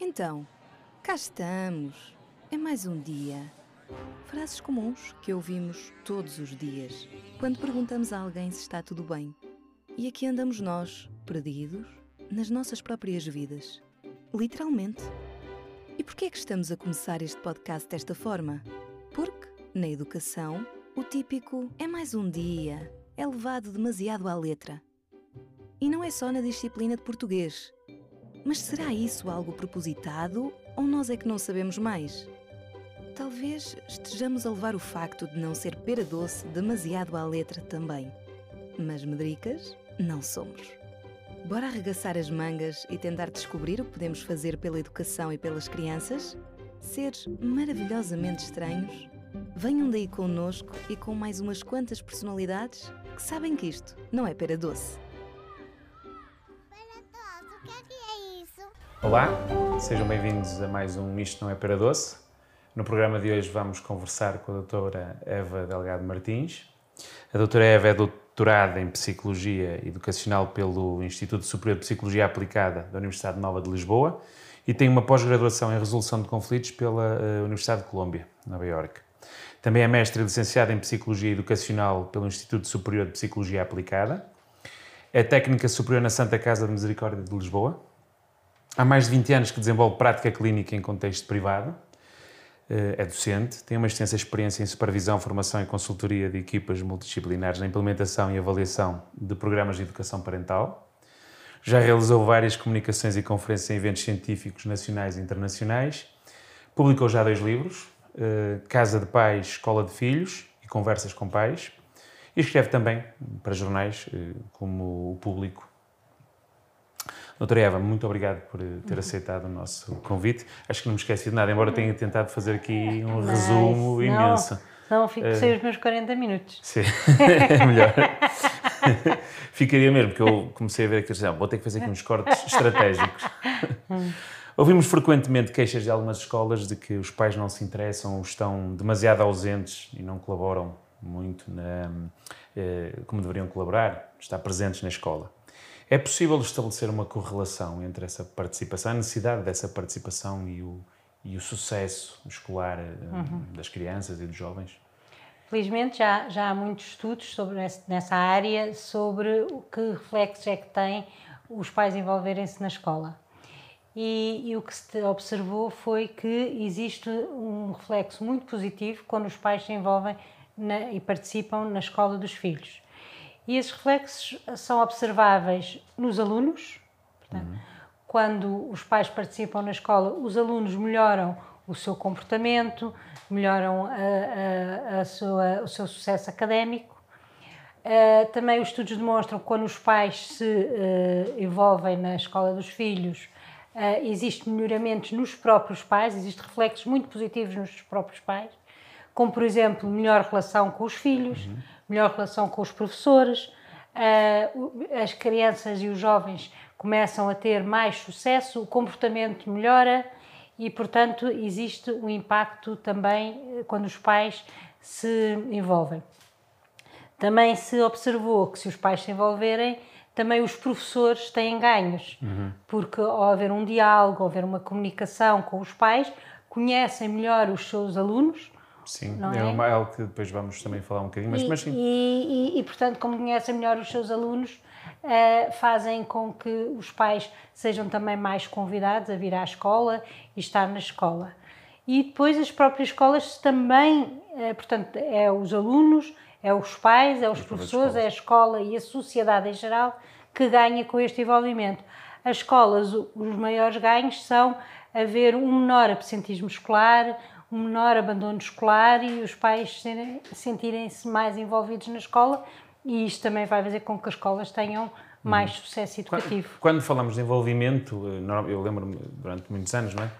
Então, cá estamos. É mais um dia. Frases comuns que ouvimos todos os dias quando perguntamos a alguém se está tudo bem. E aqui andamos nós, perdidos, nas nossas próprias vidas. Literalmente. E porquê é que estamos a começar este podcast desta forma? Porque, na educação, o típico é mais um dia é levado demasiado à letra. E não é só na disciplina de português. Mas será isso algo propositado ou nós é que não sabemos mais? Talvez estejamos a levar o facto de não ser pera doce demasiado à letra também. Mas medricas não somos. Bora arregaçar as mangas e tentar descobrir o que podemos fazer pela educação e pelas crianças? Seres maravilhosamente estranhos? Venham daí connosco e com mais umas quantas personalidades que sabem que isto não é pera doce. Olá, sejam bem-vindos a mais um Isto Não é Pera Doce. No programa de hoje vamos conversar com a doutora Eva Delgado Martins. A doutora Eva é doutorada em Psicologia Educacional pelo Instituto Superior de Psicologia Aplicada da Universidade Nova de Lisboa e tem uma pós-graduação em Resolução de Conflitos pela uh, Universidade de Colômbia, Nova Iorque. Também é mestre e licenciada em Psicologia Educacional pelo Instituto Superior de Psicologia Aplicada. É técnica superior na Santa Casa de Misericórdia de Lisboa. Há mais de 20 anos que desenvolve prática clínica em contexto privado eh, é docente, tem uma extensa experiência em supervisão, formação e consultoria de equipas multidisciplinares na implementação e avaliação de programas de educação parental. Já realizou várias comunicações e conferências em eventos científicos nacionais e internacionais. Publicou já dois livros, eh, Casa de Pais, Escola de Filhos e Conversas com Pais. E escreve também para jornais eh, como o Público Doutora Eva, muito obrigado por ter aceitado o nosso convite. Acho que não me esqueci de nada, embora tenha tentado fazer aqui um resumo imenso. Não, não fico uh, sem os meus 40 minutos. Sim, é melhor. Ficaria mesmo, porque eu comecei a ver aqui, vou ter que fazer aqui uns cortes estratégicos. Ouvimos frequentemente queixas de algumas escolas de que os pais não se interessam, estão demasiado ausentes e não colaboram muito na, eh, como deveriam colaborar, estar presentes na escola. É possível estabelecer uma correlação entre essa participação, a necessidade dessa participação e o, e o sucesso escolar eh, uhum. das crianças e dos jovens? Felizmente já, já há muitos estudos sobre nessa área sobre o que reflexos é que têm os pais envolverem-se na escola. E, e, o que se observou foi que existe um reflexo muito positivo quando os pais se envolvem na, e participam na escola dos filhos. E esses reflexos são observáveis nos alunos. Portanto, uhum. Quando os pais participam na escola, os alunos melhoram o seu comportamento, melhoram a, a, a sua, o seu sucesso académico. Uh, também os estudos demonstram que quando os pais se uh, envolvem na escola dos filhos, uh, existe melhoramentos nos próprios pais, existem reflexos muito positivos nos próprios pais, como por exemplo, melhor relação com os filhos, uhum melhor relação com os professores, uh, as crianças e os jovens começam a ter mais sucesso, o comportamento melhora e, portanto, existe um impacto também eh, quando os pais se envolvem. Também se observou que se os pais se envolverem, também os professores têm ganhos, uhum. porque ao haver um diálogo, ao haver uma comunicação com os pais, conhecem melhor os seus alunos, Sim, é, é? Uma, algo que depois vamos também falar um bocadinho, mas, e, mas sim. E, e, e, portanto, como conhecem melhor os seus alunos, uh, fazem com que os pais sejam também mais convidados a vir à escola e estar na escola. E depois as próprias escolas também, uh, portanto, é os alunos, é os pais, é os, os professores, é a escola e a sociedade em geral que ganha com este envolvimento. As escolas, os maiores ganhos são haver um menor absentismo escolar, um menor abandono escolar e os pais sentirem-se mais envolvidos na escola e isto também vai fazer com que as escolas tenham mais uhum. sucesso educativo. Quando, falamos de envolvimento, eh, eu lembro-me durante muitos anos, não é?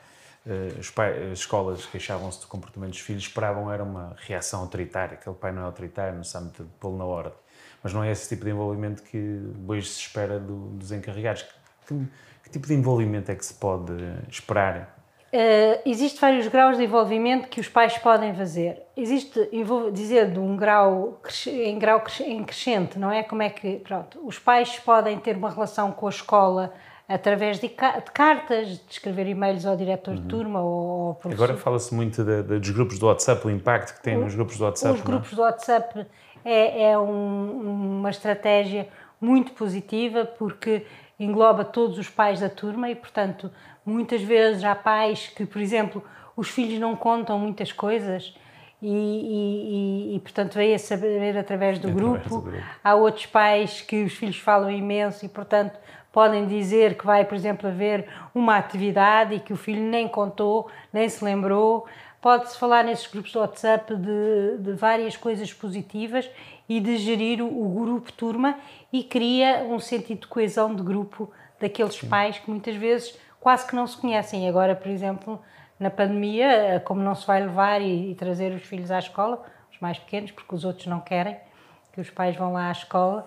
Eh, as, as escolas queixavam-se do comportamento dos filhos, esperavam era uma reação autoritária, aquele pai não é autoritário, não sabe pô-lo na ordem. Mas não é esse tipo de envolvimento que hoje se espera do, dos encarregados. Que, que tipo de envolvimento é que se pode esperar Uh, eh, Existem vários graus de envolvimento que os pais podem fazer. Existe, vou dizer, de um grau em grau em crescente, não é? Como é que, pronto, os pais podem ter uma relação com a escola através de, de cartas, de escrever e-mails ao diretor de turma ou ao professor. Agora fala-se muito de- de- dos grupos do WhatsApp, o impacto que tem nos grupos do WhatsApp. Os não é? grupos do WhatsApp é, é um- uma estratégia muito positiva porque engloba todos os pais da turma e, portanto, muitas vezes há pais que, por exemplo, os filhos não contam muitas coisas e, e- e- portanto, veio a saber através do, Através grupo. do grupo. Há outros pais que os filhos falam imenso e, portanto, podem dizer que vai, por exemplo, haver uma atividade e que o filho nem contou, nem se lembrou. Pode-se falar nesses grupos do WhatsApp de, de várias coisas positivas e de gerir o, o grupo turma e cria um sentido de coesão de grupo daqueles pais que muitas vezes quase que não se conhecem. Agora, por exemplo, na pandemia, como não se vai levar e, e trazer os filhos à escola, os mais pequenos, porque os outros não querem, que os pais vão lá à escola,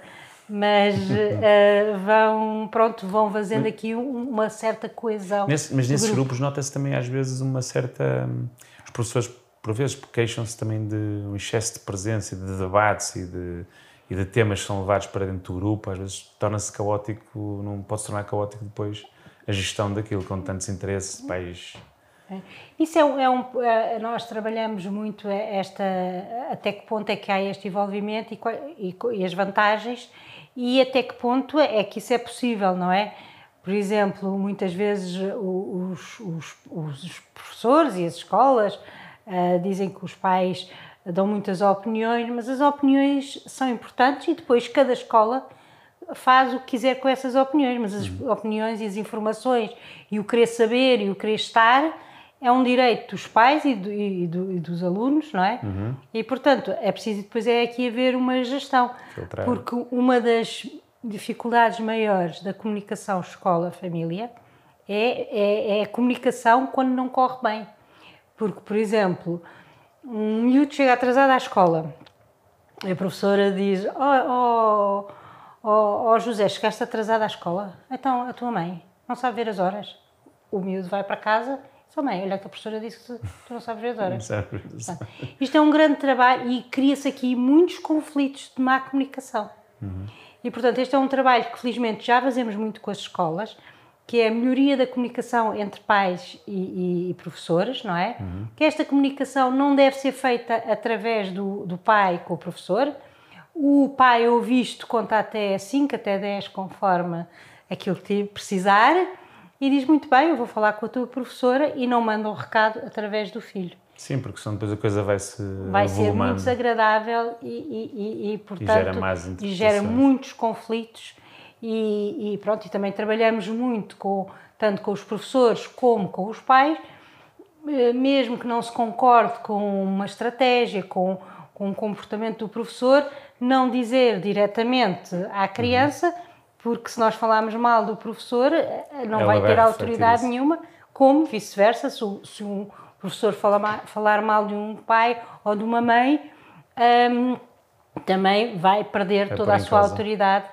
mas eh, vão, pronto, vão fazendo aqui um- uma certa coesão. Nesse- mas nesses grupo. grupos nota-se também às vezes uma certa. hum, Os professores, por vezes, queixam-se também de um excesso de presença e de debates e de, e de temas que são levados para dentro do grupo. Às vezes torna-se caótico, não pode se tornar caótico depois a gestão daquilo, com tantos interesses, pais. Isso é, um- é um, é- nós trabalhamos muito esta, até que ponto é que há este envolvimento e, e e as vantagens e até que ponto é que isso é possível, não é? Por exemplo, muitas vezes os, os, os professores e as escolas ah, dizem que os pais dão muitas opiniões, mas as opiniões são importantes e depois cada escola faz o que quiser com essas opiniões, mas as opiniões e as informações e o querer saber e o querer estar é um direito dos pais e, do- e do- e dos alunos, não é? E, portanto, é preciso depois é aqui haver uma gestão. Filtrar. Porque uma das dificuldades maiores da comunicação escola-família é, é, é a comunicação quando não corre bem. Porque, por exemplo, um miúdo chega atrasado à escola, a professora diz: Oh, oh, oh, oh José, chegaste atrasado à escola? Então a tua mãe não sabe ver as horas. O miúdo vai para casa e oh, mãe, olha que a professora disse que tu não sabes ver as horas. Portanto, Isto é um grande trabalho e cria-se aqui muitos conflitos de má comunicação. E, portanto, este é um trabalho que, felizmente, já fazemos muito com as escolas, que é a melhoria da comunicação entre pais e, e- e professores, não é? Que esta comunicação não deve ser feita através do, do pai com o professor. O pai ou visto conta até 5, até 10, conforme aquilo que precisar, e diz muito bem, eu vou falar com a tua professora e não manda um recado através do filho Sim, porque senão depois a coisa vai se. vai ser muito desagradável e, e, e, e, portanto gera e gera muitos conflitos e, pronto e também trabalhamos muito com tanto com os professores como com os pais eh, mesmo que não se concorde com uma estratégia com, com o comportamento do professor não dizer diretamente à criança porque se nós falarmos mal do professor eh, não Ela vai ter autoridade nenhuma, como vice-versa, se, se um professor fala falar mal de um pai ou de uma mãe, hum, também vai perder Vai toda a sua causa. autoridade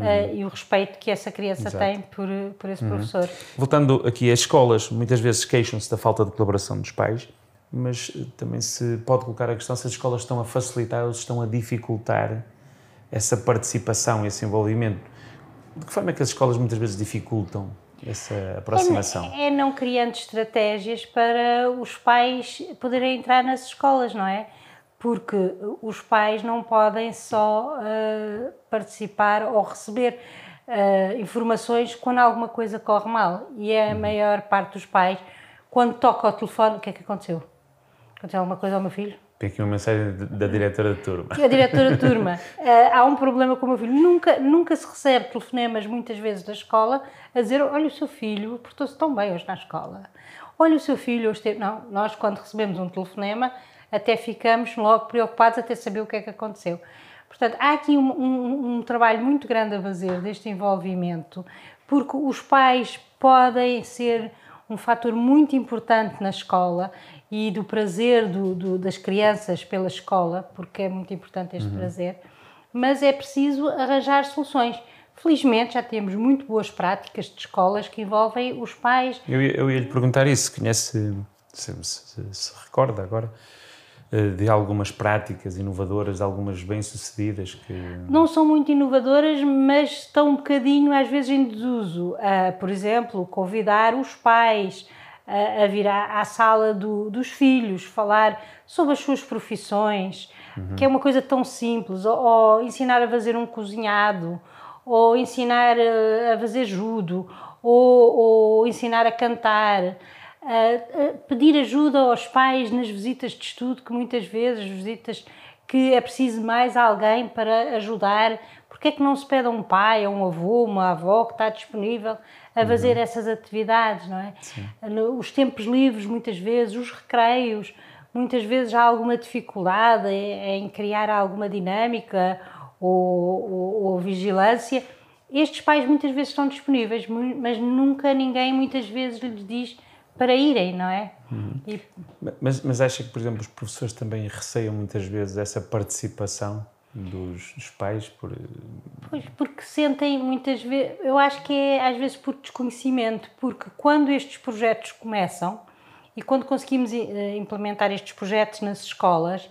eh, e o respeito que essa criança Exato. tem por, por esse professor. Voltando aqui, as escolas muitas vezes queixam-se da falta de colaboração dos pais, mas eh, também se pode colocar a questão se as escolas estão a facilitar ou se estão a dificultar essa participação, esse envolvimento. De que forma é que as escolas muitas vezes dificultam essa aproximação? É, é não criando estratégias para os pais poderem entrar nas escolas, não é? Porque os pais não podem só eh, participar ou receber eh, informações quando alguma coisa corre mal. E é a maior parte dos pais, quando toca o telefone, o que é que aconteceu? Aconteceu alguma coisa ao meu filho? Tem aqui uma mensagem da diretora de turma. a diretora de turma, eh, há um problema com o meu filho. Nunca, nunca se recebe telefonemas, muitas vezes, da escola, a dizer: Olha, o seu filho portou-se tão bem hoje na escola. Olha, o seu filho hoje teve. Não, nós, quando recebemos um telefonema, até ficamos logo preocupados até saber o que é que aconteceu. Portanto, há aqui um, um- um trabalho muito grande a fazer deste envolvimento, porque os pais podem ser um fator muito importante na escola e do prazer do- do- das crianças pela escola, porque é muito importante este prazer, mas é preciso arranjar soluções. Felizmente já temos muito boas práticas de escolas que envolvem os pais. Eu, ia- eu ia lhe perguntar isso, conhece, se, se- se- recorda agora, eh, de algumas práticas inovadoras, de algumas bem-sucedidas que... Não são muito inovadoras, mas estão um bocadinho às vezes em desuso. Uh, por exemplo, convidar os pais uh, a vir à, à sala do, dos filhos, falar sobre as suas profissões, uhum. que é uma coisa tão simples, ou, ou, ensinar a fazer um cozinhado, ou ensinar a, a fazer judo, ou, ou ensinar a cantar pedir ajuda aos pais nas visitas de estudo, que muitas vezes visitas que é preciso mais alguém para ajudar. Porque é que não se pede a um pai, a um avô, uma avó que está disponível a fazer uhum. essas atividades, não é? Sim. Os tempos livres, muitas vezes, os recreios, muitas vezes há alguma dificuldade em criar alguma dinâmica ou, ou, ou vigilância. Estes pais muitas vezes estão disponíveis, mas nunca ninguém muitas vezes lhes diz para irem, não é? Uhum. E... Mas, mas acha que, por exemplo, os professores também receiam muitas vezes essa participação dos, dos pais? Por... Pois, porque sentem muitas vezes, eu acho que é às vezes por desconhecimento, porque quando estes projetos começam e quando conseguimos eh, implementar estes projetos nas escolas,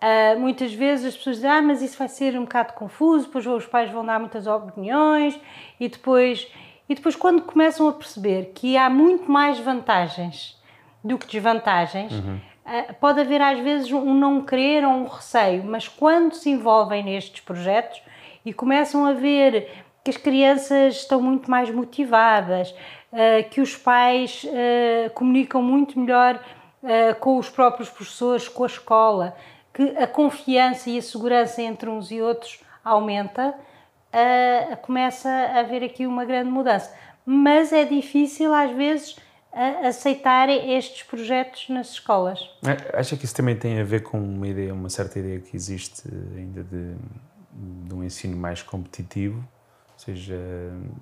Uh, muitas vezes as pessoas dizem, ah, mas isso vai ser um bocado confuso, depois os pais vão dar muitas opiniões e depois e depois, quando começam a perceber que há muito mais vantagens do que desvantagens, uhum. Pode haver às vezes um não querer ou um receio, mas quando se envolvem nestes projetos e começam a ver que as crianças estão muito mais motivadas, eh, que os pais eh, comunicam muito melhor com os próprios professores, com a escola, que a confiança e a segurança entre uns e outros aumenta, começa a haver aqui uma grande mudança. Mas é difícil, às vezes, aceitar estes projetos nas escolas. É, acha que isso também tem a ver com uma ideia, uma certa ideia que existe ainda de, de um ensino mais competitivo? Ou seja,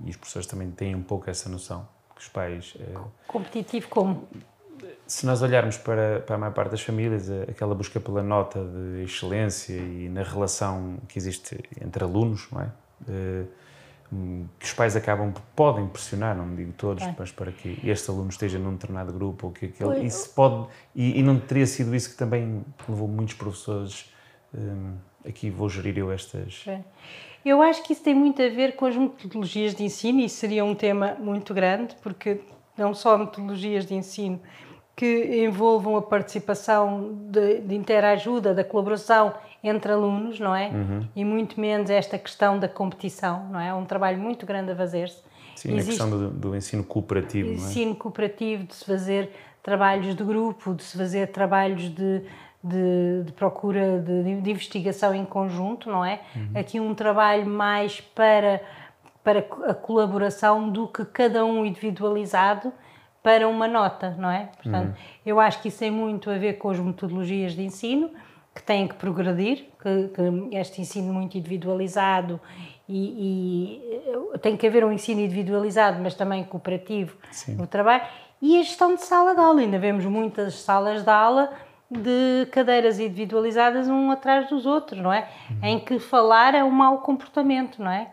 e os professores também têm um pouco essa noção, que os pais... Eh, competitivo como? Se nós olharmos para, para a maior parte das famílias, aquela busca pela nota de excelência e na relação que existe entre alunos, não é? Que os pais acabam, podem pressionar, não digo todos, é. mas para que este aluno esteja num determinado grupo ou que aquele. Isso pode. E, e, não teria sido isso que também levou muitos professores. Um, aqui vou gerir eu estas. É. Eu acho que isso tem muito a ver com as metodologias de ensino e seria um tema muito grande, porque não só metodologias de ensino que envolvam a participação de, de interajuda, da colaboração entre alunos, não é? Uhum. E muito menos esta questão da competição, não é? É um trabalho muito grande a fazer-se. Sim, Existe a questão do, do, ensino cooperativo, Ensino é? cooperativo, de se fazer trabalhos de grupo, de se fazer trabalhos de, de, de procura de, de, investigação em conjunto, não é? Uhum. Aqui um trabalho mais para, para a colaboração do que cada um individualizado para uma nota, não é? Portanto, uhum. eu acho que isso tem muito a ver com as metodologias de ensino, que têm que progredir, que, que este ensino muito individualizado e, e, tem que haver um ensino individualizado, mas também cooperativo Sim. no trabalho, e a gestão de sala de aula. Ainda vemos muitas salas de aula de cadeiras individualizadas um atrás dos outros, não é? Uhum. Em que falar é um mau comportamento, não é?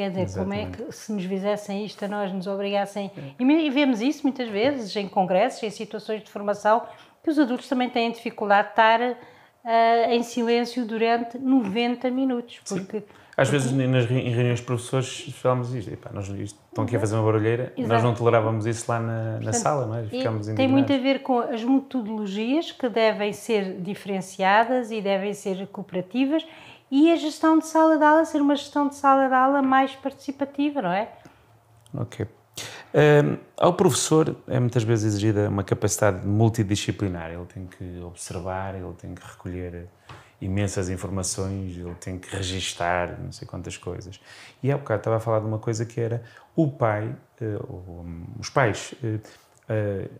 Quer dizer, Exatamente. como é que se nos fizessem isto a nós, nos obrigassem. E vemos isso muitas vezes em congressos, em situações de formação, que os adultos também têm dificuldade de estar uh, em silêncio durante 90 minutos. Porque, Às vezes, nas, em reuniões de professores, falamos isto, epá, nós isto, estão aqui a fazer uma barulheira, Exato. nós não tolerávamos isso lá na, Portanto, na sala, não é? Ficamos Tem muito a ver com as metodologias que devem ser diferenciadas e devem ser cooperativas e a gestão de sala de aula ser uma gestão de sala de aula mais participativa, não é? Ok. Um, ao professor é muitas vezes exigida uma capacidade multidisciplinar. Ele tem que observar, ele tem que recolher imensas informações, ele tem que registar não sei quantas coisas. E há bocado estava a falar de uma coisa que era o pai, uh, os pais uh, uh,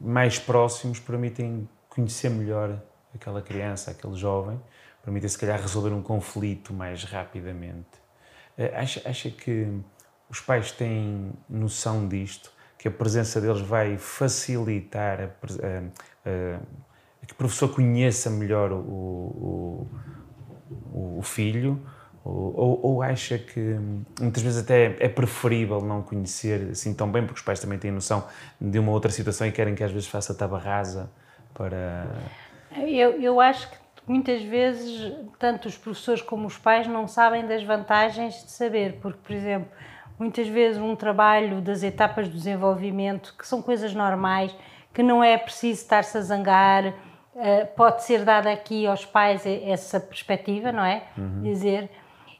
mais próximos permitem conhecer melhor aquela criança, aquele jovem, permitem se calhar resolver um conflito mais rapidamente. acha, acha que os pais têm noção disto, que a presença deles vai facilitar a, a, a, que o professor conheça melhor o, o, o filho, ou, ou, acha que muitas vezes até é preferível não conhecer assim tão bem, porque os pais também têm noção de uma outra situação e querem que às vezes faça tábua rasa para Eu, eu acho que muitas vezes, tanto os professores como os pais não sabem das vantagens de saber, porque, por exemplo, muitas vezes um trabalho das etapas do desenvolvimento, que são coisas normais, que não é preciso estar-se a zangar, eh, pode ser dada aqui aos pais essa perspectiva, não é? Uhum. Dizer,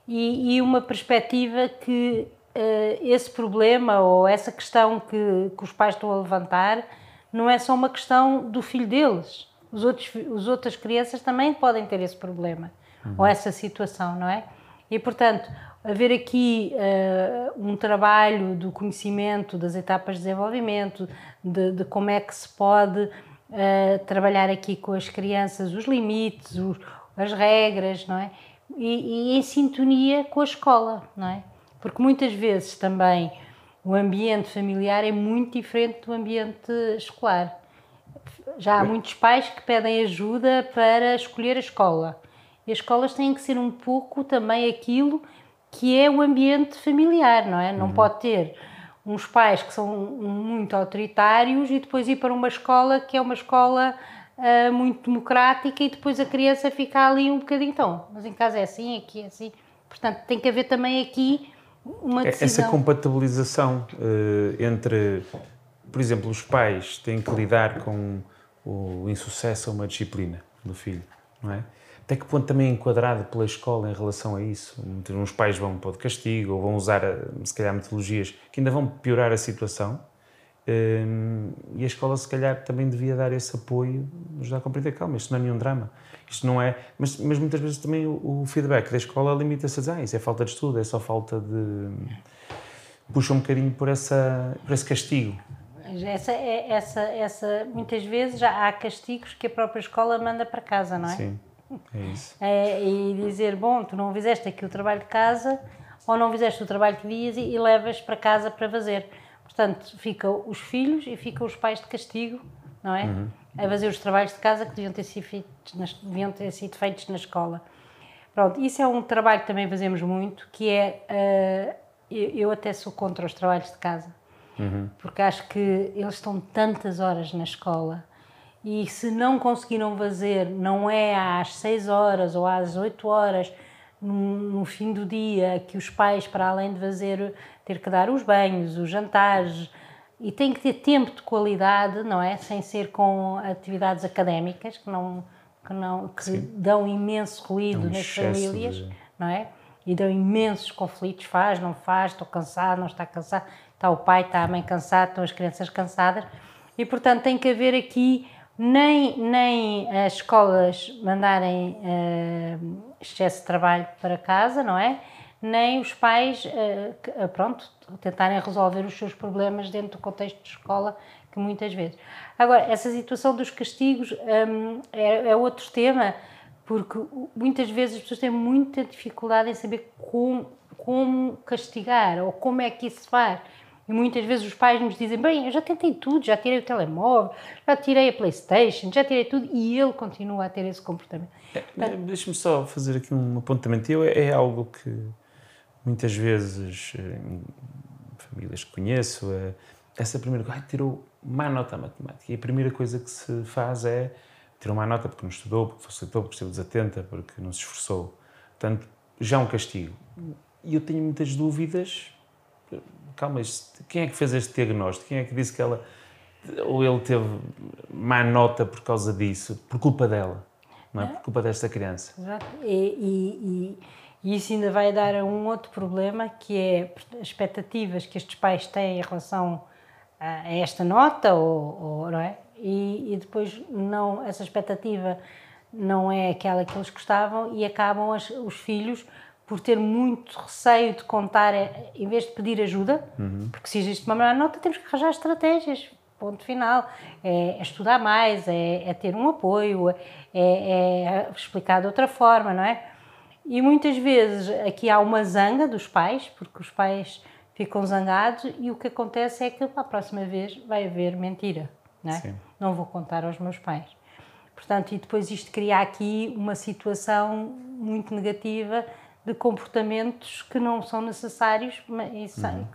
e, e, uma perspectiva que uh, esse problema ou essa questão que, que os pais estão a levantar não é só uma questão do filho deles. Os outros, os outras crianças também podem ter esse problema uhum. ou essa situação, não é? E portanto, haver aqui uh, um trabalho do conhecimento das etapas de desenvolvimento, de, de como é que se pode uh, trabalhar aqui com as crianças os limites, os, as regras, não é? E, e, em sintonia com a escola, não é? Porque muitas vezes também o ambiente familiar é muito diferente do ambiente escolar. Já há muitos pais que pedem ajuda para escolher a escola. E as escolas têm que ser um pouco também aquilo que é o ambiente familiar, não é? Não uhum. pode ter uns pais que são muito autoritários e depois ir para uma escola que é uma escola uh, muito democrática e depois a criança fica ali um bocadinho, então, mas em casa é assim, aqui é assim. Portanto, tem que haver também aqui uma decisão. Essa compatibilização uh, entre, por exemplo, os pais têm que lidar com o insucesso a uma disciplina do filho, não é? Até que ponto também é enquadrado pela escola em relação a isso? Uns pais vão para o castigo ou vão usar, eh, se calhar, metodologias que ainda vão piorar a situação um, e a escola, se calhar, também devia dar esse apoio, dá a compreender, calma, isto não é nenhum drama. Isto não é. Mas, mas muitas vezes também o feedback da escola limita-se a dizer, ah, isso é falta de estudo, é só falta de. puxa um bocadinho por, essa, por esse castigo. Essa, é, essa, essa, muitas vezes já há castigos que a própria escola manda para casa, não é? Sim. É isso. É, e dizer, bom, tu não fizeste aqui o trabalho de casa ou não fizeste o trabalho que devias e, e levas para casa para fazer. Portanto, ficam os filhos e ficam os pais de castigo, não é? Uhum. A fazer os trabalhos de casa que deviam ter sido feitos, nas, deviam ter sido feitos na escola. Pronto, isso é um trabalho que também fazemos muito, que é, uh, eu, eu, até sou contra os trabalhos de casa, uhum. porque acho que eles estão tantas horas na escola e se não conseguiram fazer, não é às 6 horas ou às 8 horas no, no, fim do dia que os pais, para além de fazer, ter que dar os banhos, os jantares, e tem que ter tempo de qualidade, não é? Sem ser com atividades académicas que não que não que dão imenso ruído um nas famílias, de... não é? E dão imensos conflitos, faz, não faz, estou cansado, não está cansado, está o pai, está a mãe cansada, estão as crianças cansadas. E portanto tem que haver aqui nem, nem as escolas mandarem uh, excesso de trabalho para casa, não é? Nem os pais, uh, pronto, tentarem resolver os seus problemas dentro do contexto de escola, que muitas vezes. Agora, essa situação dos castigos um, é, é outro tema, porque muitas vezes as pessoas têm muita dificuldade em saber como, como castigar ou como é que isso se faz. E muitas vezes os pais nos dizem: Bem, eu já tentei tudo, já tirei o telemóvel, já tirei a PlayStation, já tirei tudo, e ele continua a ter esse comportamento. É, Deixa-me só fazer aqui um apontamento. Eu, é, é algo que muitas vezes, eh, em famílias que conheço, é, essa primeira coisa, tirou má nota a matemática. E a primeira coisa que se faz é tirar uma nota porque não estudou, porque facilitou, porque esteve desatenta, porque não se esforçou. Portanto, já um castigo. E eu tenho muitas dúvidas calma, quem é que fez este diagnóstico? Quem é que disse que ela ou ele teve má nota por causa disso, por culpa dela, não é? Por culpa desta criança. Exato. E, e, e, isso ainda vai dar a um outro problema, que é as expectativas que estes pais têm em relação a esta nota, ou, ou não é? E, e, depois não, essa expectativa não é aquela que eles gostavam e acabam as, os filhos por ter muito receio de contar, é, em vez de pedir ajuda, uhum. porque se existe uma má nota, temos que arranjar estratégias. Ponto final. É, é estudar mais, é, é, ter um apoio, é, é, explicar de outra forma, não é? E muitas vezes aqui há uma zanga dos pais, porque os pais ficam zangados e o que acontece é que a próxima vez vai haver mentira, não é? Não vou contar aos meus pais. Portanto, e depois isto cria aqui uma situação muito negativa de comportamentos que não são necessários. Mas, uhum.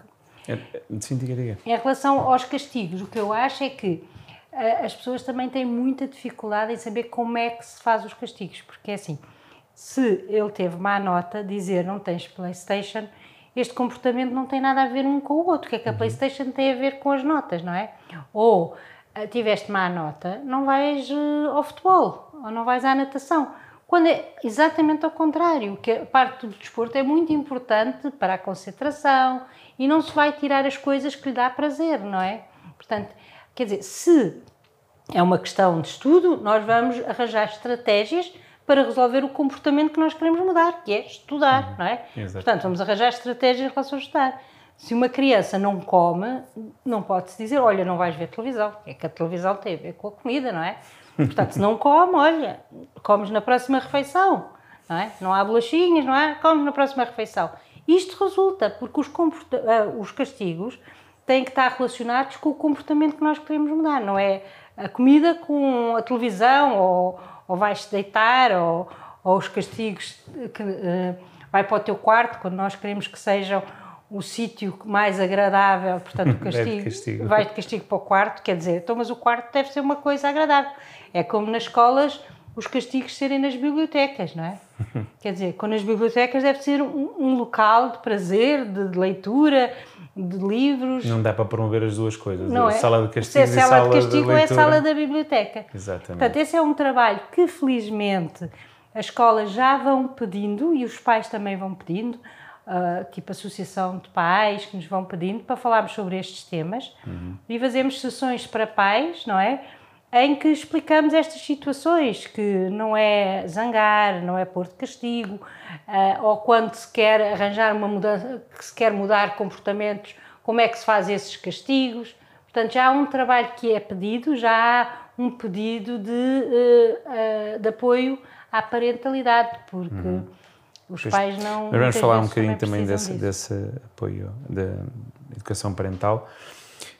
é, sim, diga, diga. Em relação aos castigos, o que eu acho é que a- as pessoas também têm muita dificuldade em saber como é que se faz os castigos, porque é assim, se ele teve má nota, dizer não tens Playstation, este comportamento não tem nada a ver um com o outro, o que é que a Playstation tem a ver com as notas, não é? Ou tiveste má nota, não vais eh, ao futebol, ou não vais à natação. Quando é exatamente ao contrário, que a parte do desporto é muito importante para a concentração e não se vai tirar as coisas que lhe dá prazer, não é? Portanto, quer dizer, se é uma questão de estudo, nós vamos arranjar estratégias para resolver o comportamento que nós queremos mudar, que é estudar, não é? Exato. Portanto, vamos arranjar estratégias em relação a estudar. Se uma criança não come, não pode-se dizer, olha, não vais ver televisão. É que a televisão tem a ver com a comida, não é? Portanto, se não come, olha, comes na próxima refeição, não é? Não há bolachinhas, não é? Comes na próxima refeição. Isto resulta porque os, ah, os castigos têm que estar relacionados com o comportamento que nós queremos mudar, não é a comida com a televisão, ou, ou vais-te deitar, ou, ou os castigos que eh, vai para o teu quarto, quando nós queremos que sejam o sítio mais agradável, portanto o de castigo, castigo. vai de castigo para o quarto, quer dizer, então, mas o quarto deve ser uma coisa agradável. É como nas escolas os castigos serem nas bibliotecas, não é? Quer dizer, quando nas bibliotecas deve ser um, um local de prazer, de, de leitura, de livros. Não dá para promover as duas coisas. Não a é? sala de Se é castigo e sala sala de castigo é leitura. sala da biblioteca. Exatamente. Portanto, esse é um trabalho que felizmente as escolas já vão pedindo e os pais também vão pedindo, ah, tipo associação de pais que nos vão pedindo para falarmos sobre estes temas e fazemos sessões para pais, não é? Em que explicamos estas situações, que não é zangar, não é pôr de castigo, ah, ou quando se quer arranjar uma mudança, que se quer mudar comportamentos, como é que se faz esses castigos. Portanto, já há um trabalho que é pedido, já há um pedido de, eh, eh, de apoio à parentalidade, porque os Pois, pais não. Mas vamos falar um bocadinho também desse, disso. desse apoio da educação parental.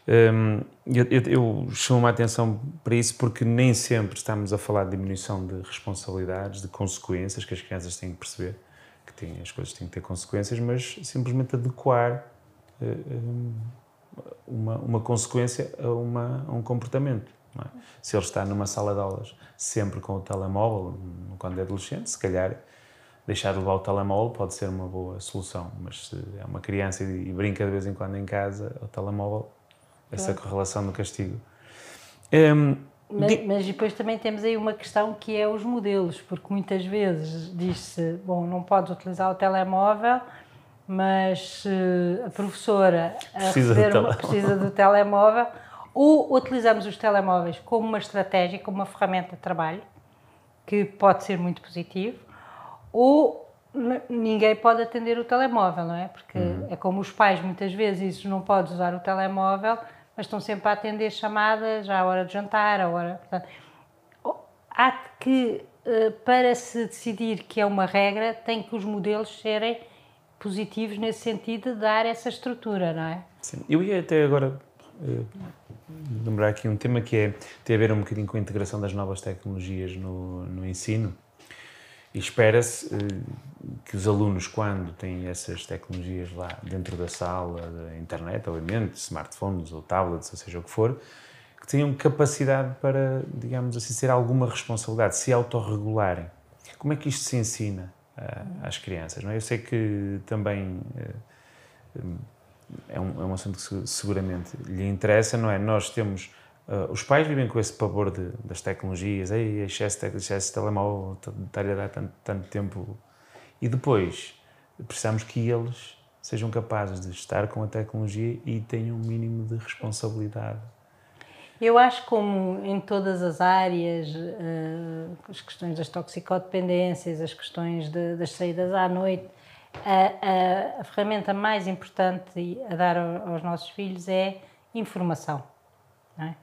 Hum, eu, eu, chamo a atenção para isso porque nem sempre estamos a falar de diminuição de responsabilidades, de consequências que as crianças têm que perceber, que têm, as coisas têm que ter consequências, mas simplesmente adequar eh, hum, uma, uma consequência a, uma, a um comportamento. é? Se ele está numa sala de aulas sempre com o telemóvel, quando é adolescente, se calhar deixar de levar o telemóvel pode ser uma boa solução, mas se é uma criança e, brinca de vez em quando em casa, o telemóvel, essa correlação do castigo. Hum, Mas, di- mas depois também temos aí uma questão que é os modelos, porque muitas vezes diz-se, bom, não podes utilizar o telemóvel, mas se a professora a Precisa do uma- precisa do telemóvel, ou utilizamos os telemóveis como uma estratégia, como uma ferramenta de trabalho, que pode ser muito positivo, ou ninguém pode atender o telemóvel, não é? Porque Uhum. é como os pais muitas vezes não podes usar o telemóvel, mas estão sempre a atender chamadas à hora de jantar, à hora. Portanto, há que, eh, para se decidir que é uma regra, tem que os modelos serem positivos nesse sentido de dar essa estrutura, não é? Sim. Eu ia até agora eh, lembrar aqui um tema que é, tem a ver um bocadinho com a integração das novas tecnologias no, no ensino. E espera-se eh, que os alunos, quando têm essas tecnologias lá dentro da sala, da internet, obviamente, smartphones ou tablets, ou seja o que for, que tenham capacidade para, digamos assim, ser alguma responsabilidade, se autorregularem. Como é que isto se ensina ah, às crianças? Não é? Eu sei que também eh, é um, é um assunto que se- seguramente lhe interessa, não é? Nós temos. Ah, os pais vivem com esse pavor de, das tecnologias, Ei, excesso excesso de telemóvel, estar-lhe a dar tanto, tanto tempo. E depois precisamos que eles sejam capazes de estar com a tecnologia e tenham um mínimo de responsabilidade. Eu acho como em todas as áreas, eh, as questões das toxicodependências, as questões de- das saídas à noite, a, a- a ferramenta mais importante a dar ao- aos nossos filhos é informação. Não é?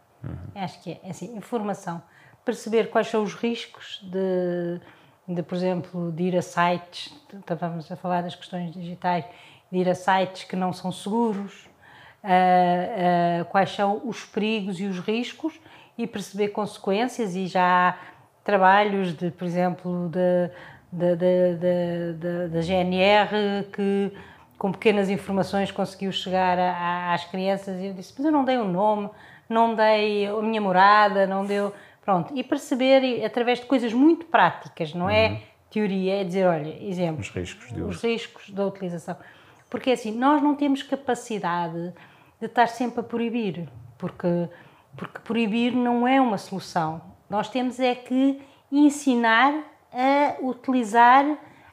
Acho que é, é assim, informação. Perceber quais são os riscos de, de, por exemplo, de ir a sites, estávamos a falar das questões digitais, de ir a sites que não são seguros, ah, ah, quais são os perigos e os riscos e perceber consequências e já há trabalhos de, por exemplo, da da- GNR que com pequenas informações conseguiu chegar a- a- às crianças e eu disse, mas eu não dei um nome, não dei a minha morada, não deu. Pronto, e perceber através de coisas muito práticas, não é teoria, é dizer, olha, exemplos. Os riscos de Os riscos da utilização. Porque assim, nós não temos capacidade de estar sempre a proibir, porque, porque proibir não é uma solução. Nós temos é que ensinar a utilizar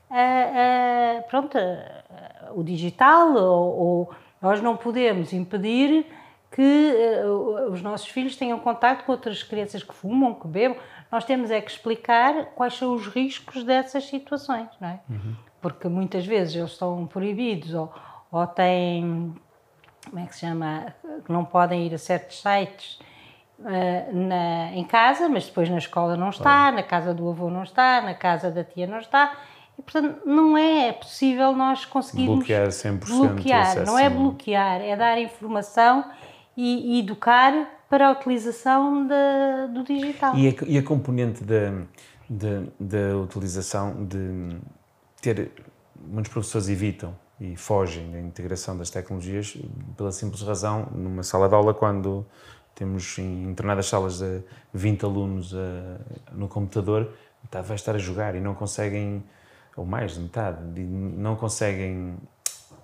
a- a- pronto, a- o digital, ou, ou nós não podemos impedir que eh, os nossos filhos tenham contato com outras crianças que fumam, que bebam. Nós temos é que explicar quais são os riscos dessas situações, não é? Porque muitas vezes eles estão proibidos ou, ou têm, como é que se chama, que não podem ir a certos sites eh, na, em casa, mas depois na escola não está, na casa do avô não está, na casa da tia não está. E, portanto, não é possível nós conseguirmos Bloquear 100% o bloquear. não é? bloquear, é dar informação e, e educar para a utilização do digital. E a, e a componente da, da, utilização de ter. Muitos professores evitam e fogem da integração das tecnologias pela simples razão, numa sala de aula, quando temos em determinadas salas de 20 alunos a- no computador, metade vai estar a jogar e não conseguem, ou mais de metade, não conseguem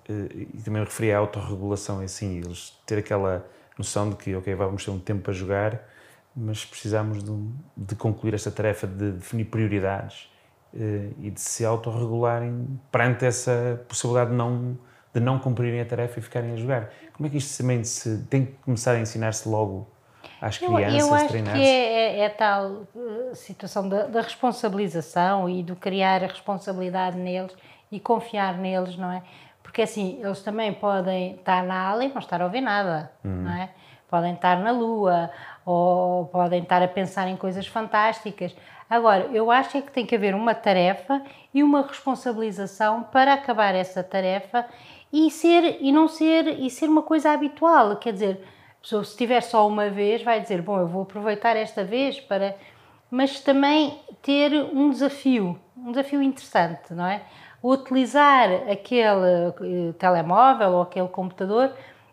eh, e também referi à autorregulação, assim, eles ter aquela noção de que, ok, vamos ter um tempo para jogar, mas precisamos de, de concluir esta tarefa de definir prioridades eh, e de se autorregularem perante essa possibilidade de não, de não cumprirem a tarefa e ficarem a jogar. Como é que isto também se tem que começar a ensinar-se logo às Eu, crianças, eu acho que é, é, é tal eh, situação da, da responsabilização e do criar a responsabilidade neles e confiar neles, não é? Porque assim, eles também podem estar na aula e não estar a ouvir nada, não é? Podem estar na lua ou podem estar a pensar em coisas fantásticas. Agora, eu acho é que tem que haver uma tarefa e uma responsabilização para acabar essa tarefa e ser e não ser e ser uma coisa habitual, quer dizer, a pessoa, se tiver só uma vez, vai dizer: Bom, eu vou aproveitar esta vez para. Mas também ter um desafio, um desafio interessante, não é? Utilizar aquele eh, telemóvel ou aquele computador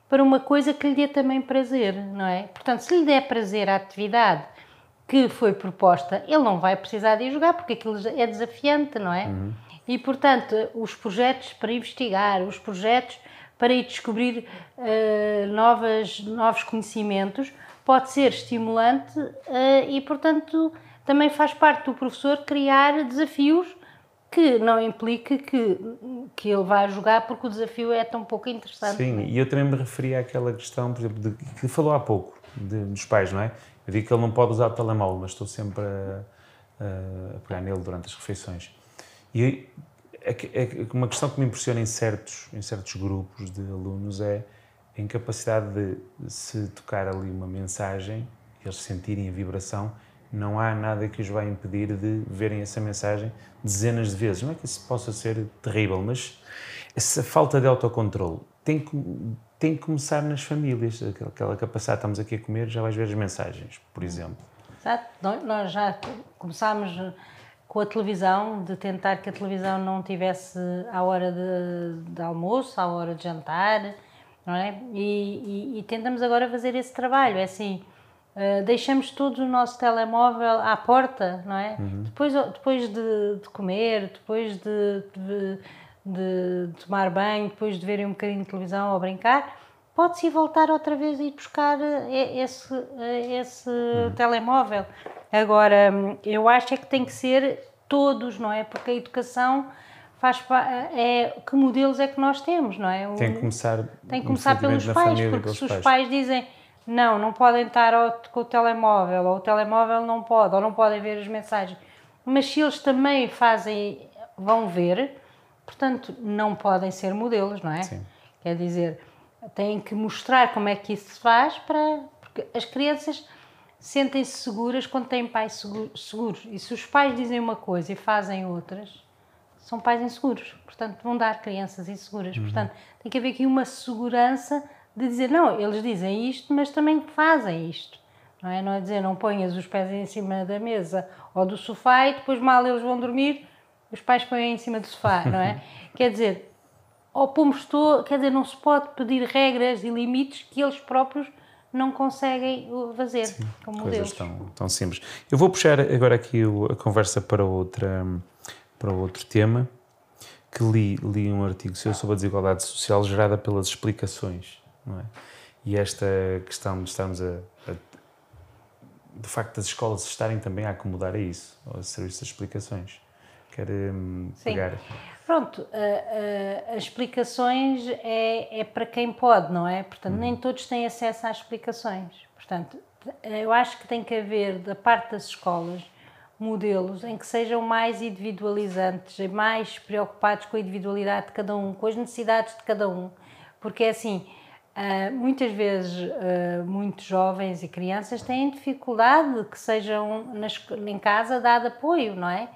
para uma coisa que lhe dê também prazer, não é? Portanto, se lhe der prazer à atividade que foi proposta, ele não vai precisar de ir jogar porque aquilo é desafiante, não é? E, portanto, os projetos para investigar, os projetos para ir descobrir eh, novas, novos conhecimentos, pode ser estimulante eh, e, portanto, também faz parte do professor criar desafios que não implique que, que ele vá jogar porque o desafio é tão pouco interessante. Sim, e eu também me referi àquela questão, por exemplo, de, que falou há pouco, de- dos pais, não é? Eu digo que ele não pode usar o telemóvel, mas estou sempre a, a- pegar nele durante as refeições. E é é que uma questão que me impressiona em certos, em certos grupos de alunos é a incapacidade de se tocar ali uma mensagem, eles sentirem a vibração, não há nada que os vá impedir de verem essa mensagem dezenas de vezes. Não é que isso possa ser terrível, mas essa falta de autocontrole tem que, tem que começar nas famílias. Aquela, capacidade, estamos aqui a comer, já vais ver as mensagens, por exemplo. Exato. Nós já começámos com a televisão, de tentar que a televisão não tivesse à hora de, de almoço, à hora de jantar, não é? E, e- e tentamos agora fazer esse trabalho. É assim, eh, deixamos todos o nosso telemóvel à porta, não é? Depois, depois de, de comer, depois de, de- de tomar banho, depois de verem um bocadinho de televisão ou brincar, pode-se ir voltar outra vez e ir buscar eh, esse, eh, esse telemóvel. Agora, eu acho é que tem que ser todos, não é? Porque a educação faz é que modelos é que nós temos, não é? O- Tem que começar, tem que começar pelos pais, porque se os pais. pais dizem não, não podem estar ao- com o telemóvel, ou o telemóvel não pode, ou não podem ver as mensagens, mas se eles também fazem, vão ver, portanto, não podem ser modelos, não é? Sim. Quer dizer, têm que mostrar como é que isso se faz para. Porque as crianças sentem-se seguras quando têm pais segu- seguros. E se os pais dizem uma coisa e fazem outras, são pais inseguros. Portanto, vão dar crianças inseguras. Portanto, tem que haver aqui uma segurança de dizer, não, eles dizem isto, mas também fazem isto. Não é? Não é dizer, não ponhas os pés em cima da mesa ou do sofá e depois mal eles vão dormir, os pais põem em cima do sofá, não é? Quer dizer, ou pomos quer dizer, não se pode pedir regras e limites que eles próprios não conseguem fazer Sim, como coisas tão, tão simples. Eu vou puxar agora aqui a conversa para, outra, para outro tema, que li, li um artigo seu sobre a desigualdade social gerada pelas explicações, não é? E esta questão de estarmos a, a do facto das escolas estarem também a acomodar a isso, ao serviço das explicações. Quero hum, pegar. Pronto, a- a- as explicações é, é para quem pode, não é? Portanto, nem todos têm acesso às explicações. Portanto, eu acho que tem que haver, da parte das escolas, modelos em que sejam mais individualizantes e mais preocupados com a individualidade de cada um, com as necessidades de cada um. Porque é assim, ah, muitas vezes ah, muitos jovens e crianças têm dificuldade que sejam na esco- em casa dado apoio, não é?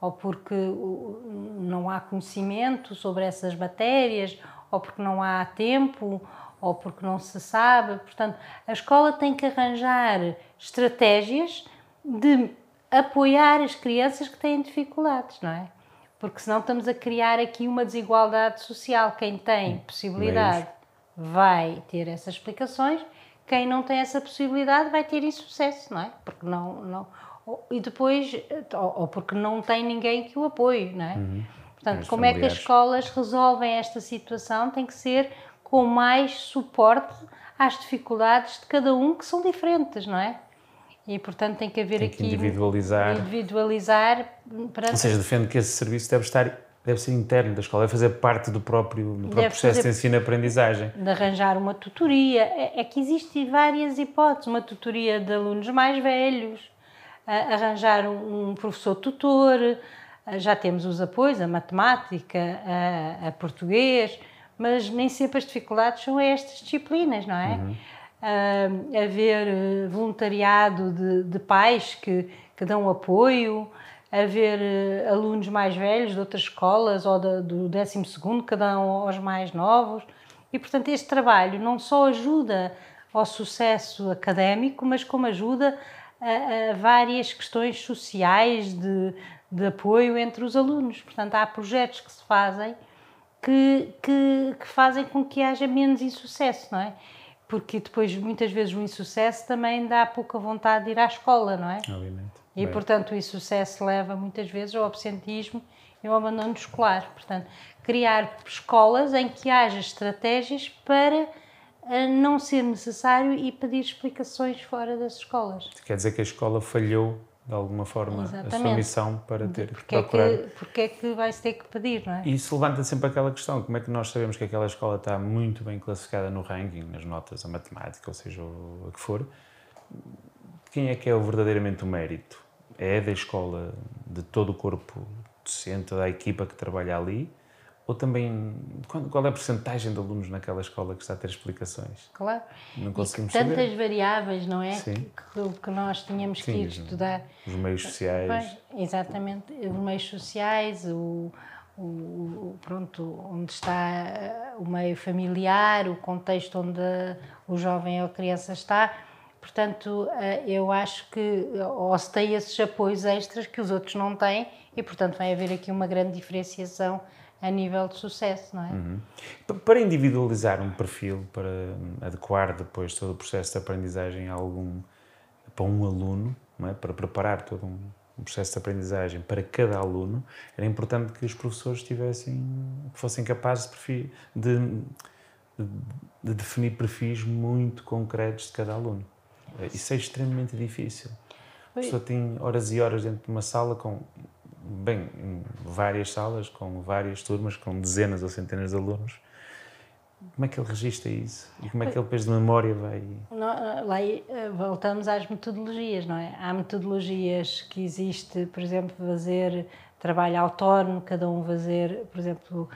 Ou porque não há conhecimento sobre essas matérias, ou porque não há tempo, ou porque não se sabe. Portanto, a escola tem que arranjar estratégias de apoiar as crianças que têm dificuldades, não é? Porque senão estamos a criar aqui uma desigualdade social. Quem tem possibilidade vai ter essas explicações, quem não tem essa possibilidade vai ter insucesso, não é? Porque não, não e depois ou, ou porque não tem ninguém que o apoie, não é? Portanto, Os como é que as familiares. escolas resolvem esta situação? Tem que ser com mais suporte às dificuldades de cada um que são diferentes, não é? E portanto tem que haver Tem que aqui individualizar. individualizar para Ou seja, defende que esse serviço deve estar, deve ser interno da escola, deve fazer parte do próprio, do próprio processo de ensino-aprendizagem. de arranjar uma tutoria. É, é que existem várias hipóteses. Uma tutoria de alunos mais velhos, arranjar um, um professor tutor, já temos os apoios, a matemática, a, a português, mas nem sempre as dificuldades são estas disciplinas, não é? Ah, haver eh, voluntariado de, de pais que, que dão apoio, haver eh, alunos mais velhos de outras escolas ou da- do 12 que dão aos mais novos. E, portanto, este trabalho não só ajuda ao sucesso académico, mas como ajuda a, a várias questões sociais de, de apoio entre os alunos. Portanto, há projetos que se fazem que, que, que fazem com que haja menos insucesso, não é? Porque depois, muitas vezes, o insucesso também dá pouca vontade de ir à escola, não é? Obviamente. E, Bem, portanto, o insucesso leva muitas vezes ao absentismo e ao abandono escolar. Portanto, criar escolas em que haja estratégias para eh, não ser necessário e pedir explicações fora das escolas. Quer dizer que a escola falhou, de alguma forma, a sua Exatamente. missão para ter que Porque é procurar. que, porque é que vai-se ter que pedir, não é? E isso levanta sempre aquela questão: como é que nós sabemos que aquela escola está muito bem classificada no ranking, nas notas, a matemática, ou seja, o, o que for? Quem é que é o verdadeiramente o mérito? É da escola, de todo o corpo docente, da equipa que trabalha ali? Ou também, qual é a porcentagem de alunos naquela escola que está a ter explicações? Claro. Não E conseguimos que tantas saber. variáveis, não é? Sim. Que, que nós tínhamos que Sim, ir os- estudar. Os meios sociais. Bem, exatamente, os meios sociais, o, o- o- pronto, onde está eh, o meio familiar, o contexto onde o jovem ou a criança está. Portanto, eh, eu acho que ou se tem esses apoios extras que os outros não têm e, portanto, vai haver aqui uma grande diferenciação a nível de sucesso, não é? Pa- Para individualizar um perfil, para hum, adequar depois todo o processo de aprendizagem a algum, para um aluno, é? para preparar todo um, processo de aprendizagem para cada aluno, era importante que os professores tivessem, fossem capazes de, de- de definir perfis muito concretos de cada aluno. Isso é extremamente difícil. A pessoa tem horas e horas dentro de uma sala com, bem, em várias salas, com várias turmas, com dezenas ou centenas de alunos. Como é que ele registra isso? E como é que ele depois de memória vai... Nó- Lá eh, voltamos às metodologias, não é? Há metodologias que existe, por exemplo, fazer trabalho autónomo, cada um fazer, por exemplo,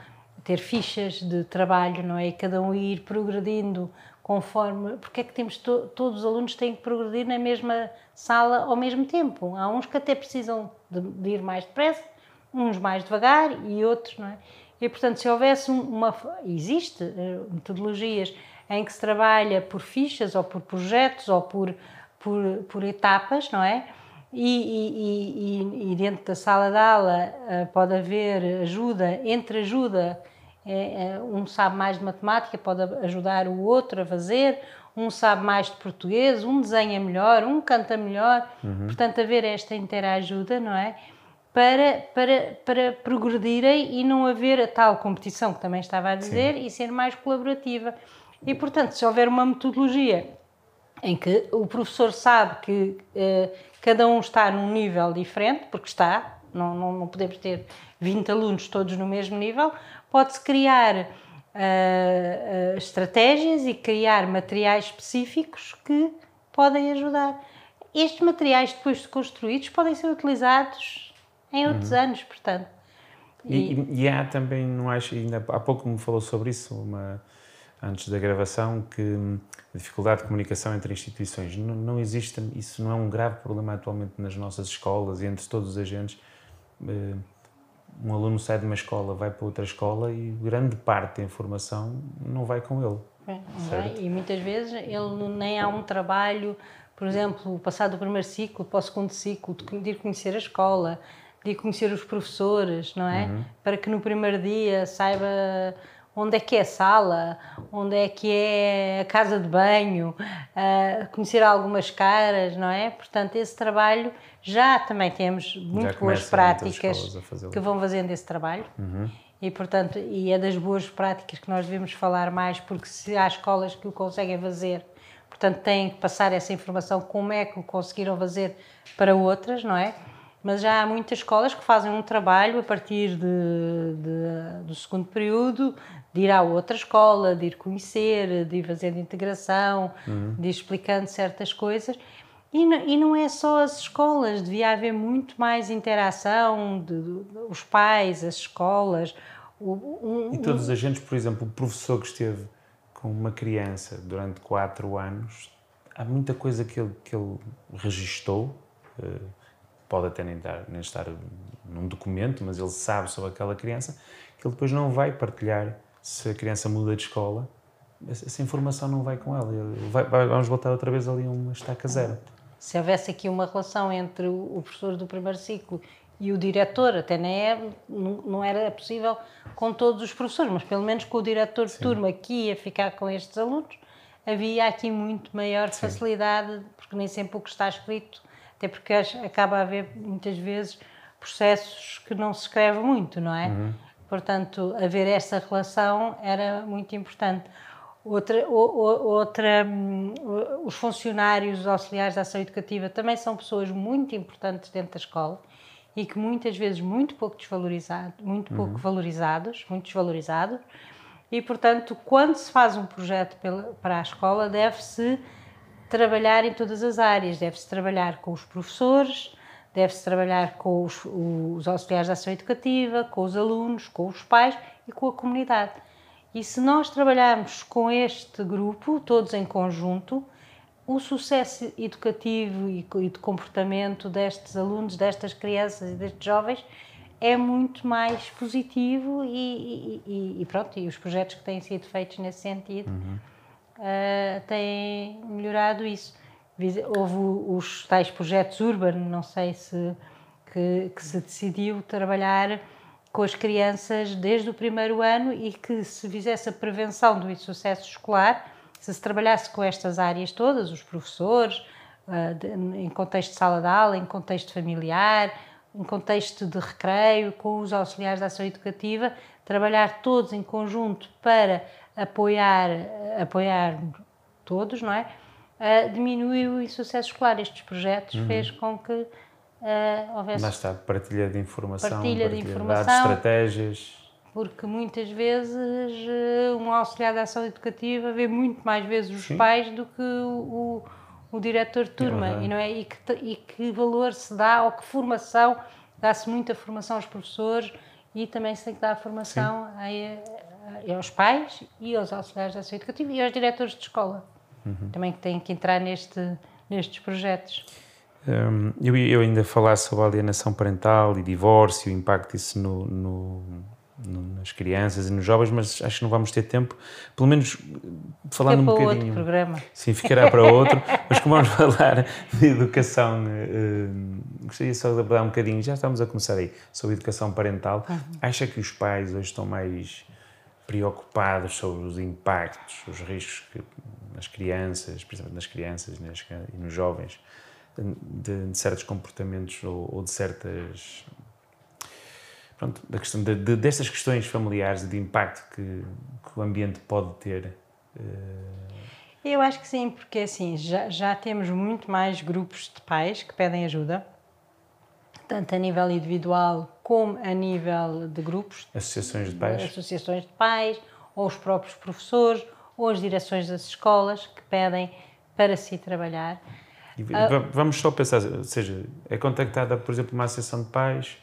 ter fichas de trabalho, não é? E cada um ir progredindo conforme. Porque é que temos to- todos os alunos têm que progredir na mesma sala ao mesmo tempo? Há uns que até precisam de, de ir mais depressa, uns mais devagar e outros, não é? E portanto, se houvesse um- uma. Existe eh, metodologias em que se trabalha por fichas ou por projetos ou por, por, por etapas, não é? E, e- e- e dentro da sala de aula eh, pode haver ajuda, entre ajuda, eh, eh, um sabe mais de matemática, pode ajudar o outro a fazer, um sabe mais de português, um desenha melhor, um canta melhor. Portanto, haver esta interajuda, não é? Para, para, para progredirem e não haver a tal competição que também estava a dizer e ser mais colaborativa. E, portanto, se houver uma metodologia em que o professor sabe que eh, cada um está num nível diferente, porque está, não, não, não podemos ter 20 alunos todos no mesmo nível, pode-se criar uh, uh, estratégias e criar materiais específicos que podem ajudar. Estes materiais, depois de construídos, podem ser utilizados em outros anos, portanto. E, e, e há também, não acho, ainda há pouco me falou sobre isso, uma, antes da gravação, que hum, a dificuldade de comunicação entre instituições. Não, não existe, isso não é um grave problema atualmente nas nossas escolas e entre todos os agentes. Uh, um aluno sai de uma escola, vai para outra escola e grande parte da informação não vai com ele. É, e muitas vezes ele nem há um trabalho, por exemplo, passado o primeiro ciclo para o segundo ciclo, de ir conhecer a escola, de ir conhecer os professores, não é? Uhum. Para que no primeiro dia saiba onde é que é a sala, onde é que é a casa de banho, uh, conhecer algumas caras, não é? Portanto, esse trabalho já também temos muito boas práticas que vão fazendo esse trabalho. Uhum. E, portanto, e é das boas práticas que nós devemos falar mais, porque se há escolas que o conseguem fazer, portanto, têm que passar essa informação, como é que o conseguiram fazer para outras, não é? Mas já há muitas escolas que fazem um trabalho a partir de, de, do segundo período, de ir à outra escola, de ir conhecer, de ir fazendo integração, uhum. de ir explicando certas coisas. E não, e não, é só as escolas, devia haver muito mais interação de, de, os pais, as escolas. Um, e todos os agentes, por exemplo, o professor que esteve com uma criança durante quatro anos, há muita coisa que ele, que ele registou, eh, pode até nem estar, nem estar num documento, mas ele sabe sobre aquela criança, que ele depois não vai partilhar se a criança muda de escola, essa informação não vai com ela. Vai, vamos voltar outra vez ali a uma estaca zero se houvesse aqui uma relação entre o professor do primeiro ciclo e o diretor, até nem é, não era possível com todos os professores, mas pelo menos com o diretor de Sim. turma que ia ficar com estes alunos, havia aqui muito maior Sim. facilidade, porque nem sempre o que está escrito, até porque acaba a haver muitas vezes processos que não se escreve muito, não é? Uhum. Portanto, haver essa relação era muito importante. Outra, outra, hum, os funcionários os auxiliares da ação educativa também são pessoas muito importantes dentro da escola e que muitas vezes muito pouco desvalorizados, muito pouco uhum. valorizados, muito desvalorizados. E portanto, quando se faz um projeto para a escola, deve-se trabalhar em todas as áreas, deve-se trabalhar com os professores, deve-se trabalhar com os, os auxiliares da ação educativa, com os alunos, com os pais e com a comunidade. E se nós trabalharmos com este grupo, todos em conjunto, o sucesso educativo e de comportamento destes alunos, destas crianças e destes jovens é muito mais positivo e, e, e pronto, e os projetos que têm sido feitos nesse sentido uhum. Uh, têm melhorado isso. Houve os tais projetos Urban, não sei se que, que se decidiu trabalhar com as crianças desde o primeiro ano e que se fizesse a prevenção do insucesso escolar, se se trabalhasse com estas áreas todas, os professores, ah, em contexto de sala de aula, em contexto familiar, em contexto de recreio, com os auxiliares da ação educativa, trabalhar todos em conjunto para apoiar, apoiar todos, não é? Uh, diminuiu o insucesso escolar. Estes projetos uhum. fez com que uh, houvesse. Lá está, partilha de informação, partilha, partilha de, informação, dados, estratégias. Porque muitas vezes eh, um auxiliar de ação educativa vê muito mais vezes os Sim. pais do que o, o, o diretor de turma. Uhum. E, não é? E que, e, que, valor se dá, ou que formação, dá-se muita formação aos professores e também se tem que dar formação a, aos pais e aos auxiliares de ação educativa e aos diretores de escola. Uhum. Também que têm que entrar neste, nestes projetos. Um, eu, eu ainda falar sobre a alienação parental e divórcio, o impacto disso no, no, no, nas crianças e nos jovens, mas acho que não vamos ter tempo, pelo menos falando Fica um para bocadinho. Outro programa. Sim, ficará para outro, mas como vamos falar de educação, uh, gostaria só de abordar um bocadinho, já estamos a começar aí, sobre educação parental. Uhum. Acha que os pais hoje estão mais preocupados sobre os impactos, os riscos que nas crianças, principalmente nas crianças e nos jovens, de, de certos comportamentos ou, ou, de certas. Pronto, da questão de, de, destas questões familiares e de impacto que, que, o ambiente pode ter. Uh... Eu acho que sim, porque assim, já, já temos muito mais grupos de pais que pedem ajuda, tanto a nível individual como a nível de grupos. Associações de pais. Associações de pais, ou os próprios professores, ou as direções das escolas que pedem para si trabalhar. Uh, vamos só pensar, ou seja, é contactada, por exemplo, uma associação de pais,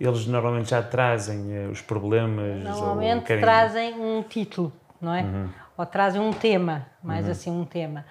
eles normalmente já trazem eh, os problemas. Normalmente querem... trazem um título, não é? Uhum. Ou trazem um tema, mais uhum. assim um tema.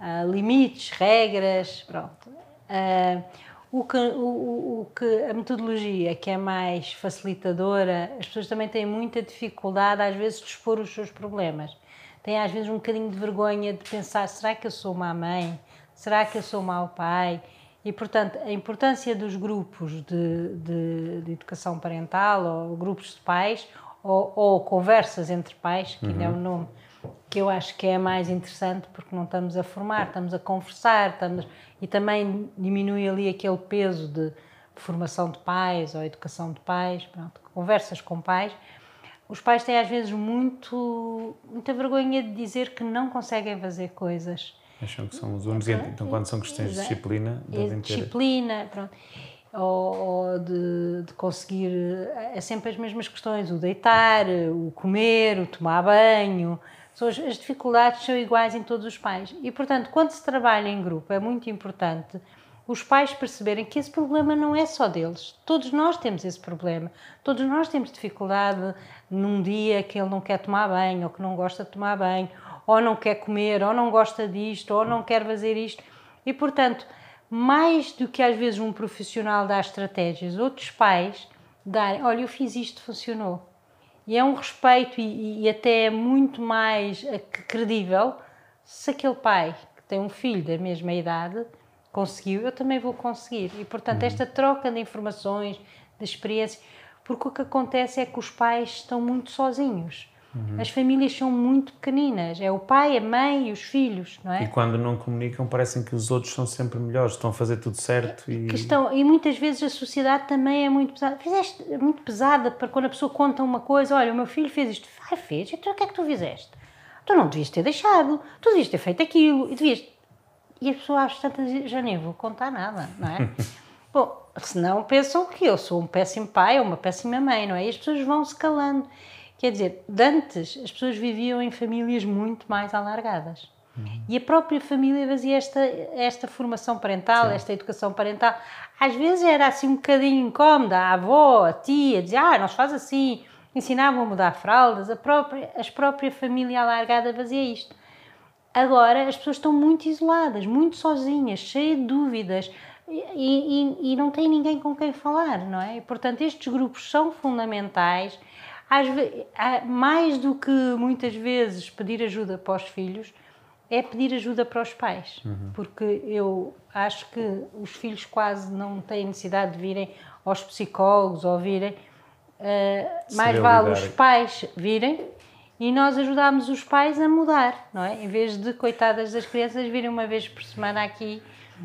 Uh, limites, regras, pronto. Uh, o que, o, o, que a metodologia que é mais facilitadora, as pessoas também têm muita dificuldade às vezes de expor os seus problemas. Têm às vezes um bocadinho de vergonha de pensar, será que eu sou uma mãe? Será que eu sou mau pai? E, portanto, a importância dos grupos de, de, de educação parental, ou grupos de pais, ou, ou conversas entre pais, que uhum. ainda é um nome que eu acho que é mais interessante porque não estamos a formar, estamos a conversar, estamos, e também diminui ali aquele peso de formação de pais ou educação de pais, pronto, conversas com pais. Os pais têm às vezes muito, muita vergonha de dizer que não conseguem fazer coisas Acham que são os únicos, então quando são questões de disciplina, devem ter... Disciplina, pronto. Ou, ou de, de, conseguir, é sempre as mesmas questões, o deitar, o comer, o tomar banho, as, dificuldades são iguais em todos os pais. E, portanto, quando se trabalha em grupo, é muito importante os pais perceberem que esse problema não é só deles. Todos nós temos esse problema. Todos nós temos dificuldade num dia que ele não quer tomar banho, ou que não gosta de tomar banho, ou não quer comer, ou não gosta disto, ou não quer fazer isto. E, portanto, mais do que às vezes um profissional dá estratégias, outros pais darem, olha, eu fiz isto, funcionou. E é um respeito e, e até é muito mais eh, credível se aquele pai que tem um filho da mesma idade conseguiu, eu também vou conseguir. E, portanto, uhum. esta troca de informações, de experiências, porque o que acontece é que os pais estão muito sozinhos. Uhum. As famílias são muito pequeninas, é o pai, a mãe e os filhos, não é? E quando não comunicam, parecem que os outros são sempre melhores, estão a fazer tudo certo. E, estão, e muitas vezes a sociedade também é muito pesada. Fizeste muito pesada para quando a pessoa conta uma coisa: olha, o meu filho fez isto, ai, fez, então o que é que tu fizeste? Tu não devias ter deixado, tu devias ter feito aquilo, e devias. E a pessoa às tantas já nem vou contar nada, não é? Bom, senão pensam que eu sou um péssimo pai ou uma péssima mãe, não é? E as pessoas vão se calando. Quer dizer, antes as pessoas viviam em famílias muito mais alargadas. Uhum. E a própria família fazia esta, esta formação parental, Sim. esta educação parental. Às vezes era assim um bocadinho incómoda. A avó, a tia, dizia, ah, nós faz assim. Ensinavam a mudar fraldas. A própria, a própria família alargada fazia isto. Agora as pessoas estão muito isoladas, muito sozinhas, cheias de dúvidas e, e, e não têm ninguém com quem falar, não é? E, portanto, estes grupos são fundamentais às mais do que muitas vezes pedir ajuda para os filhos, é pedir ajuda para os pais. Uhum. Porque eu acho que os filhos quase não têm necessidade de virem aos psicólogos ou virem. Uh, mais vale os pais virem e nós ajudamos os pais a mudar, não é? Em vez de, coitadas das crianças, virem uma vez por semana aqui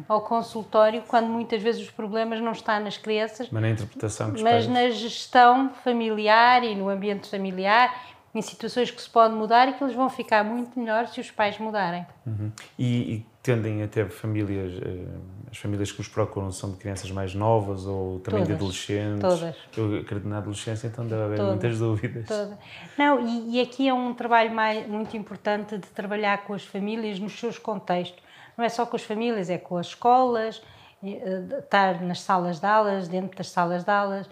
ao consultório, quando muitas vezes os problemas não estão nas crianças, mas na interpretação mas na gestão familiar e no ambiente familiar, em situações que se pode mudar e que eles vão ficar muito melhor se os pais mudarem. Uhum. E, e, tendem a ter famílias, uh, as famílias que os procuram são de crianças mais novas ou também todas, de adolescentes? Todas. Eu acredito na adolescência, então deve haver todas, muitas dúvidas. Todas. Não, e, e aqui é um trabalho mais, muito importante de trabalhar com as famílias nos seus contextos não é só com as famílias, é com as escolas, eh, estar nas salas de aulas, dentro das salas de aulas,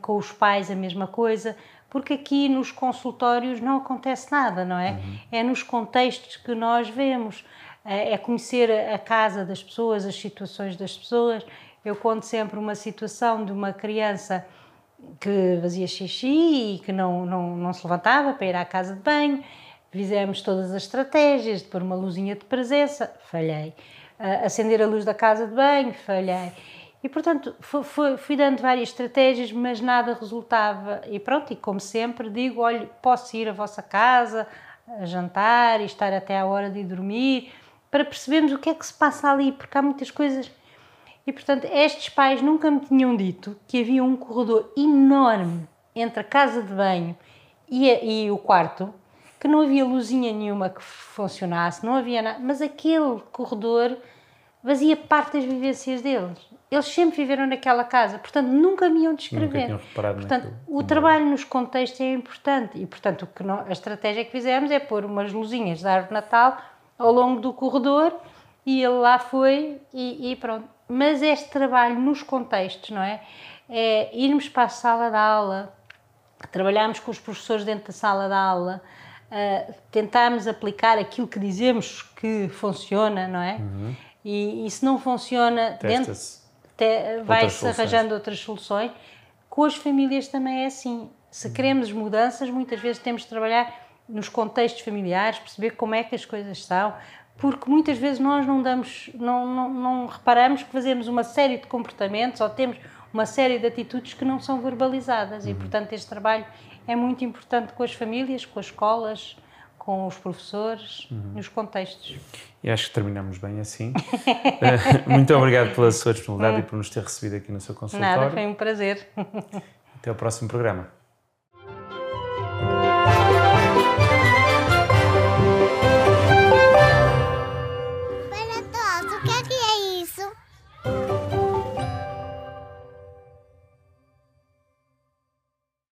com os pais a mesma coisa, porque aqui nos consultórios não acontece nada, não é? Uhum. É nos contextos que nós vemos, é, é conhecer a casa das pessoas, as situações das pessoas. Eu conto sempre uma situação de uma criança que fazia xixi e que não, não, não se levantava para ir à casa de banho Fizemos todas as estratégias de pôr uma luzinha de presença, falhei. Uh, acender a luz da casa de banho, falhei. E, portanto, fui, fui, dando várias estratégias, mas nada resultava. E pronto, e como sempre, digo: olha, posso ir à vossa casa, a jantar e estar até à hora de ir dormir, para percebermos o que é que se passa ali, porque há muitas coisas. E portanto, estes pais nunca me tinham dito que havia um corredor enorme entre a casa de banho e, a, e o quarto, que não havia luzinha nenhuma que funcionasse, não havia nada, mas aquele corredor fazia parte das vivências deles. Eles sempre viveram naquela casa, portanto nunca me iam descrever. Nunca portanto, naquilo. o trabalho nos contextos é importante e, portanto, o que a estratégia que fizemos é pôr umas luzinhas de árvore de Natal ao longo do corredor e ele lá foi e, e pronto. Mas este trabalho nos contextos, não é? É irmos para a sala de aula, trabalharmos com os professores dentro da sala de aula, uh, tentarmos aplicar aquilo que dizemos que funciona, não é? E, e se não funciona, vai-se arranjando outras soluções. Com as famílias também é assim. Se queremos mudanças, muitas vezes temos de trabalhar nos contextos familiares, perceber como é que as coisas são, porque muitas vezes nós não damos, não, não, não reparamos que fazemos uma série de comportamentos ou temos uma série de atitudes que não são verbalizadas e, portanto, este trabalho é muito importante com as famílias, com as escolas, com os professores, nos contextos. E acho que terminamos bem assim. Eh, Muito obrigado pela sua disponibilidade e por nos ter recebido aqui no seu consultório. Nada, foi um prazer. Até ao próximo programa.